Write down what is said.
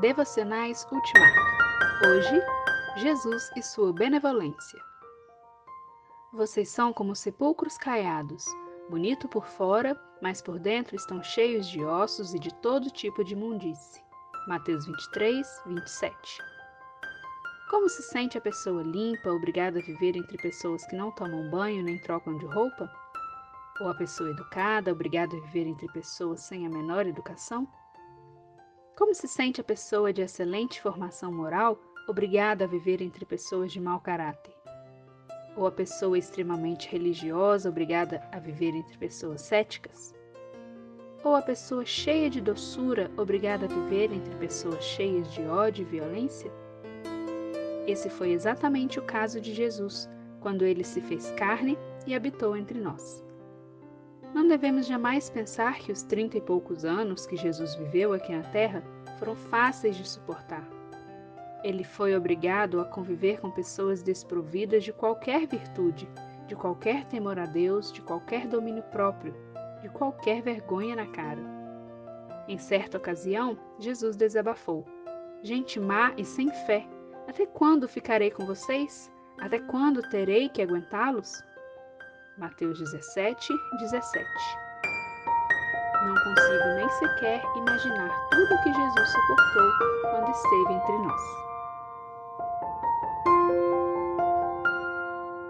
Devocionais Ultimato. Hoje, Jesus e sua benevolência. Vocês são como sepulcros caiados, bonito por fora, mas por dentro estão cheios de ossos e de todo tipo de imundície. Mateus 23, 27. Como se sente a pessoa limpa, obrigada a viver entre pessoas que não tomam banho nem trocam de roupa? Ou a pessoa educada, obrigada a viver entre pessoas sem a menor educação? Como se sente a pessoa de excelente formação moral, obrigada a viver entre pessoas de mau caráter? Ou a pessoa extremamente religiosa, obrigada a viver entre pessoas céticas? Ou a pessoa cheia de doçura, obrigada a viver entre pessoas cheias de ódio e violência? Esse foi exatamente o caso de Jesus, quando ele se fez carne e habitou entre nós. Não devemos jamais pensar que os trinta e poucos anos que Jesus viveu aqui na Terra foram fáceis de suportar. Ele foi obrigado a conviver com pessoas desprovidas de qualquer virtude, de qualquer temor a Deus, de qualquer domínio próprio, de qualquer vergonha na cara. Em certa ocasião, Jesus desabafou: Gente má e sem fé até quando ficarei com vocês? Até quando terei que aguentá-los? Mateus 17, 17 Não consigo nem sequer imaginar tudo o que Jesus suportou quando esteve entre nós.